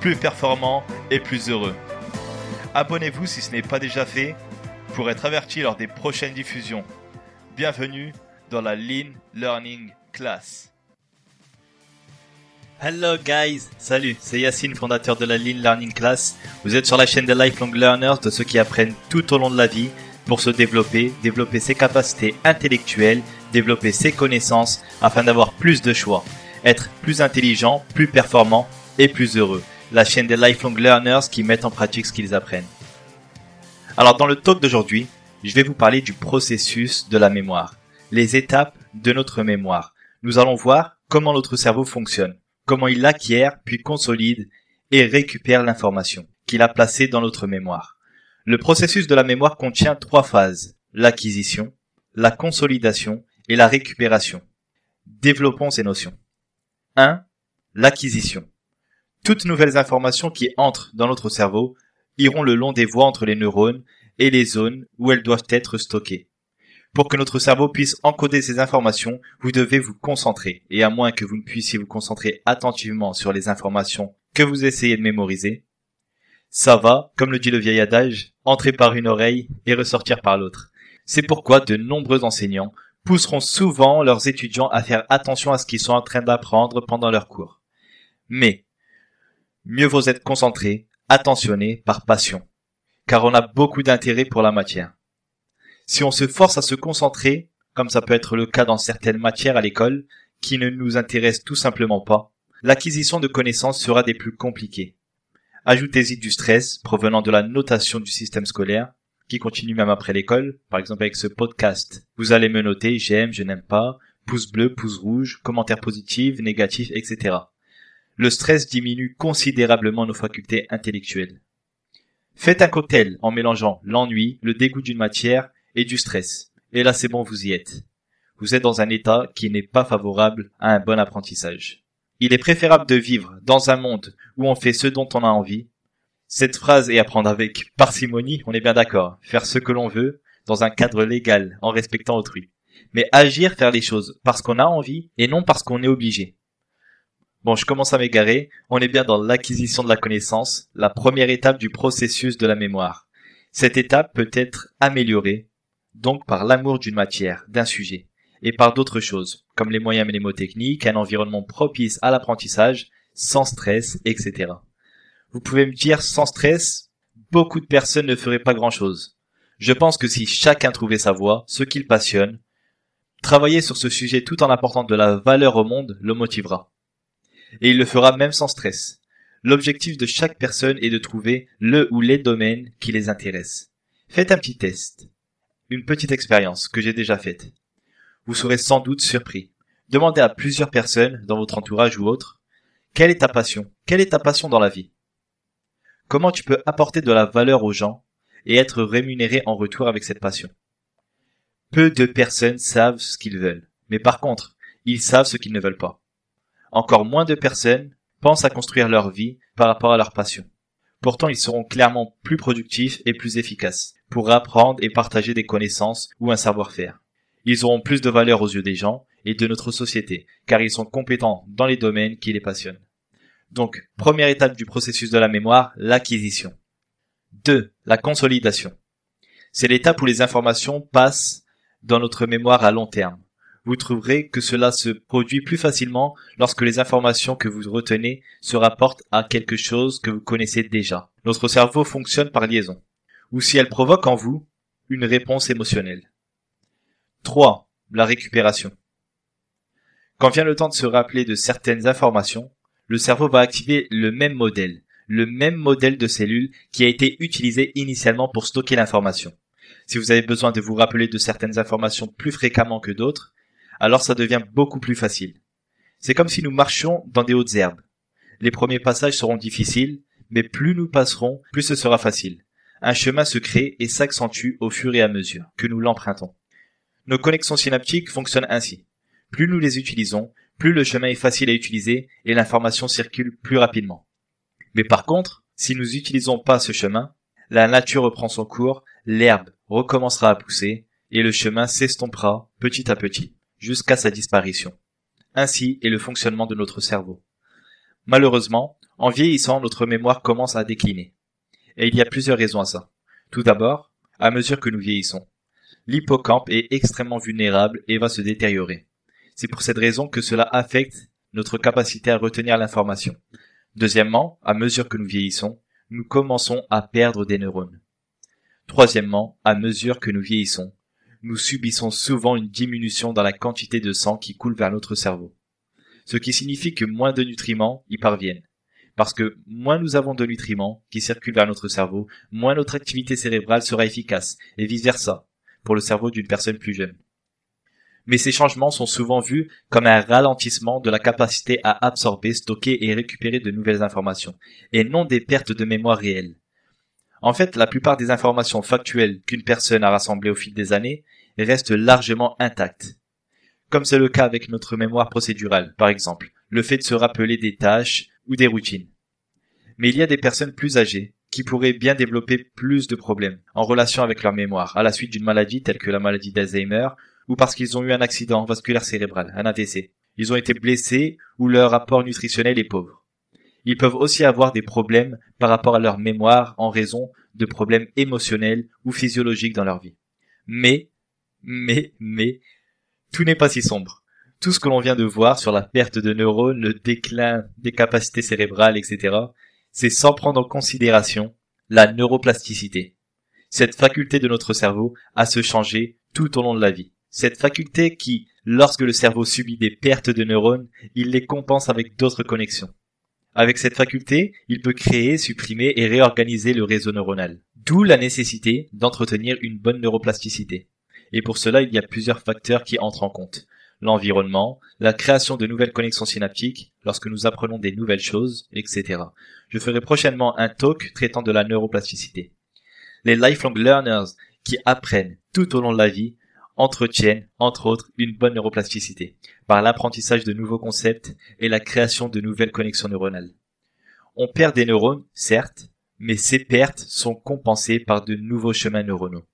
plus performant et plus heureux. Abonnez-vous si ce n'est pas déjà fait pour être averti lors des prochaines diffusions. Bienvenue dans la Lean Learning Class. Hello guys, salut, c'est Yacine, fondateur de la Lean Learning Class. Vous êtes sur la chaîne des Lifelong Learners, de ceux qui apprennent tout au long de la vie pour se développer, développer ses capacités intellectuelles, développer ses connaissances afin d'avoir plus de choix, être plus intelligent, plus performant et plus heureux. La chaîne des Lifelong Learners qui mettent en pratique ce qu'ils apprennent. Alors dans le talk d'aujourd'hui, je vais vous parler du processus de la mémoire, les étapes de notre mémoire. Nous allons voir comment notre cerveau fonctionne comment il acquiert puis consolide et récupère l'information qu'il a placée dans notre mémoire. Le processus de la mémoire contient trois phases, l'acquisition, la consolidation et la récupération. Développons ces notions. 1. L'acquisition. Toutes nouvelles informations qui entrent dans notre cerveau iront le long des voies entre les neurones et les zones où elles doivent être stockées. Pour que notre cerveau puisse encoder ces informations, vous devez vous concentrer. Et à moins que vous ne puissiez vous concentrer attentivement sur les informations que vous essayez de mémoriser, ça va, comme le dit le vieil adage, entrer par une oreille et ressortir par l'autre. C'est pourquoi de nombreux enseignants pousseront souvent leurs étudiants à faire attention à ce qu'ils sont en train d'apprendre pendant leur cours. Mais, mieux vaut être concentré, attentionné par passion, car on a beaucoup d'intérêt pour la matière. Si on se force à se concentrer, comme ça peut être le cas dans certaines matières à l'école, qui ne nous intéressent tout simplement pas, l'acquisition de connaissances sera des plus compliquées. Ajoutez-y du stress provenant de la notation du système scolaire, qui continue même après l'école, par exemple avec ce podcast. Vous allez me noter j'aime, je n'aime pas, pouce bleu, pouce rouge, commentaires positifs, négatifs, etc. Le stress diminue considérablement nos facultés intellectuelles. Faites un cocktail en mélangeant l'ennui, le dégoût d'une matière et du stress. Et là, c'est bon, vous y êtes. Vous êtes dans un état qui n'est pas favorable à un bon apprentissage. Il est préférable de vivre dans un monde où on fait ce dont on a envie. Cette phrase est à prendre avec parcimonie, on est bien d'accord. Faire ce que l'on veut dans un cadre légal, en respectant autrui. Mais agir, faire les choses parce qu'on a envie et non parce qu'on est obligé. Bon, je commence à m'égarer. On est bien dans l'acquisition de la connaissance, la première étape du processus de la mémoire. Cette étape peut être améliorée donc par l'amour d'une matière, d'un sujet, et par d'autres choses, comme les moyens mnémotechniques, un environnement propice à l'apprentissage, sans stress, etc. Vous pouvez me dire sans stress, beaucoup de personnes ne feraient pas grand chose. Je pense que si chacun trouvait sa voie, ce qu'il passionne, travailler sur ce sujet tout en apportant de la valeur au monde le motivera. Et il le fera même sans stress. L'objectif de chaque personne est de trouver le ou les domaines qui les intéressent. Faites un petit test une petite expérience que j'ai déjà faite. Vous serez sans doute surpris. Demandez à plusieurs personnes dans votre entourage ou autre, quelle est ta passion? Quelle est ta passion dans la vie? Comment tu peux apporter de la valeur aux gens et être rémunéré en retour avec cette passion? Peu de personnes savent ce qu'ils veulent, mais par contre, ils savent ce qu'ils ne veulent pas. Encore moins de personnes pensent à construire leur vie par rapport à leur passion. Pourtant, ils seront clairement plus productifs et plus efficaces pour apprendre et partager des connaissances ou un savoir-faire. Ils auront plus de valeur aux yeux des gens et de notre société, car ils sont compétents dans les domaines qui les passionnent. Donc, première étape du processus de la mémoire, l'acquisition. 2. La consolidation. C'est l'étape où les informations passent dans notre mémoire à long terme. Vous trouverez que cela se produit plus facilement lorsque les informations que vous retenez se rapportent à quelque chose que vous connaissez déjà. Notre cerveau fonctionne par liaison ou si elle provoque en vous une réponse émotionnelle. 3. La récupération. Quand vient le temps de se rappeler de certaines informations, le cerveau va activer le même modèle, le même modèle de cellules qui a été utilisé initialement pour stocker l'information. Si vous avez besoin de vous rappeler de certaines informations plus fréquemment que d'autres, alors ça devient beaucoup plus facile. C'est comme si nous marchions dans des hautes herbes. Les premiers passages seront difficiles, Mais plus nous passerons, plus ce sera facile. Un chemin se crée et s'accentue au fur et à mesure que nous l'empruntons. Nos connexions synaptiques fonctionnent ainsi. Plus nous les utilisons, plus le chemin est facile à utiliser et l'information circule plus rapidement. Mais par contre, si nous n'utilisons pas ce chemin, la nature reprend son cours, l'herbe recommencera à pousser et le chemin s'estompera petit à petit jusqu'à sa disparition. Ainsi est le fonctionnement de notre cerveau. Malheureusement, en vieillissant, notre mémoire commence à décliner. Et il y a plusieurs raisons à ça. Tout d'abord, à mesure que nous vieillissons, l'hippocampe est extrêmement vulnérable et va se détériorer. C'est pour cette raison que cela affecte notre capacité à retenir l'information. Deuxièmement, à mesure que nous vieillissons, nous commençons à perdre des neurones. Troisièmement, à mesure que nous vieillissons, nous subissons souvent une diminution dans la quantité de sang qui coule vers notre cerveau. Ce qui signifie que moins de nutriments y parviennent. Parce que moins nous avons de nutriments qui circulent vers notre cerveau, moins notre activité cérébrale sera efficace, et vice versa, pour le cerveau d'une personne plus jeune. Mais ces changements sont souvent vus comme un ralentissement de la capacité à absorber, stocker et récupérer de nouvelles informations, et non des pertes de mémoire réelles. En fait, la plupart des informations factuelles qu'une personne a rassemblées au fil des années restent largement intactes. Comme c'est le cas avec notre mémoire procédurale, par exemple, le fait de se rappeler des tâches ou des routines. Mais il y a des personnes plus âgées qui pourraient bien développer plus de problèmes en relation avec leur mémoire à la suite d'une maladie telle que la maladie d'Alzheimer ou parce qu'ils ont eu un accident vasculaire cérébral, un AVC. Ils ont été blessés ou leur apport nutritionnel est pauvre. Ils peuvent aussi avoir des problèmes par rapport à leur mémoire en raison de problèmes émotionnels ou physiologiques dans leur vie. Mais, mais, mais, tout n'est pas si sombre. Tout ce que l'on vient de voir sur la perte de neurones, le déclin des capacités cérébrales, etc., c'est sans prendre en considération la neuroplasticité. Cette faculté de notre cerveau à se changer tout au long de la vie. Cette faculté qui, lorsque le cerveau subit des pertes de neurones, il les compense avec d'autres connexions. Avec cette faculté, il peut créer, supprimer et réorganiser le réseau neuronal. D'où la nécessité d'entretenir une bonne neuroplasticité. Et pour cela, il y a plusieurs facteurs qui entrent en compte. L'environnement, la création de nouvelles connexions synaptiques, lorsque nous apprenons des nouvelles choses, etc. Je ferai prochainement un talk traitant de la neuroplasticité. Les lifelong learners qui apprennent tout au long de la vie entretiennent, entre autres, une bonne neuroplasticité, par l'apprentissage de nouveaux concepts et la création de nouvelles connexions neuronales. On perd des neurones, certes, mais ces pertes sont compensées par de nouveaux chemins neuronaux.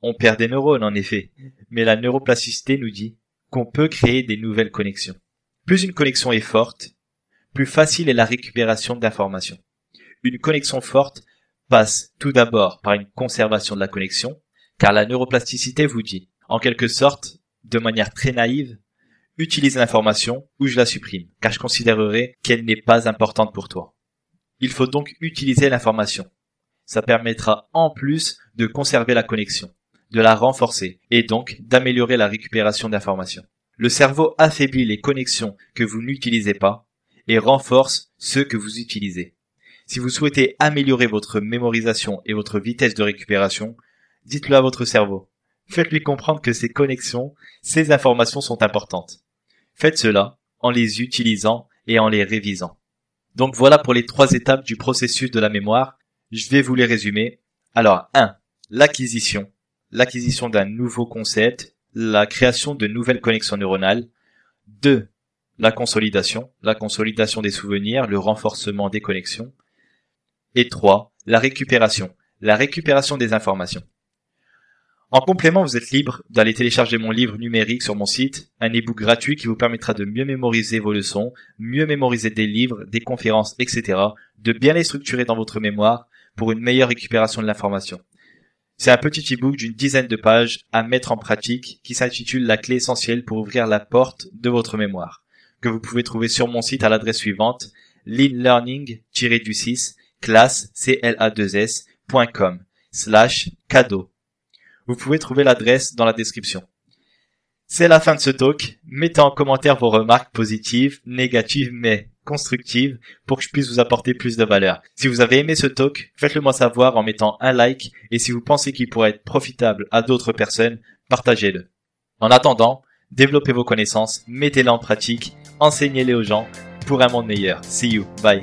On perd des neurones, en effet, mais la neuroplasticité nous dit qu'on peut créer des nouvelles connexions. Plus une connexion est forte, plus facile est la récupération d'informations. Une connexion forte passe tout d'abord par une conservation de la connexion, car la neuroplasticité vous dit en quelque sorte, de manière très naïve, utilise l'information ou je la supprime, car je considérerai qu'elle n'est pas importante pour toi. Il faut donc utiliser l'information. Ça permettra en plus de conserver la connexion, de la renforcer et donc d'améliorer la récupération d'informations. Le cerveau affaiblit les connexions que vous n'utilisez pas et renforce ceux que vous utilisez. Si vous souhaitez améliorer votre mémorisation et votre vitesse de récupération, dites-le à votre cerveau. Faites-lui comprendre que ces connexions, ces informations sont importantes. Faites cela en les utilisant et en les révisant. Donc voilà pour les trois étapes du processus de la mémoire. Je vais vous les résumer. Alors 1. L'acquisition. L'acquisition d'un nouveau concept, la création de nouvelles connexions neuronales. 2. La consolidation, la consolidation des souvenirs, le renforcement des connexions. Et 3. La récupération, la récupération des informations. En complément, vous êtes libre d'aller télécharger mon livre numérique sur mon site, un e-book gratuit qui vous permettra de mieux mémoriser vos leçons, mieux mémoriser des livres, des conférences, etc., de bien les structurer dans votre mémoire pour une meilleure récupération de l'information. C'est un petit e-book d'une dizaine de pages à mettre en pratique qui s'intitule La clé essentielle pour ouvrir la porte de votre mémoire, que vous pouvez trouver sur mon site à l'adresse suivante, leanlearning-du6 classe cla2s.com slash cadeau vous pouvez trouver l'adresse dans la description. C'est la fin de ce talk. Mettez en commentaire vos remarques positives, négatives, mais constructives pour que je puisse vous apporter plus de valeur. Si vous avez aimé ce talk, faites-le moi savoir en mettant un like et si vous pensez qu'il pourrait être profitable à d'autres personnes, partagez-le. En attendant, développez vos connaissances, mettez-les en pratique, enseignez-les aux gens pour un monde meilleur. See you. Bye.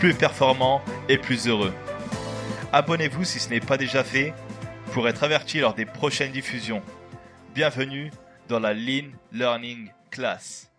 plus performant et plus heureux. Abonnez-vous si ce n'est pas déjà fait pour être averti lors des prochaines diffusions. Bienvenue dans la Lean Learning Class.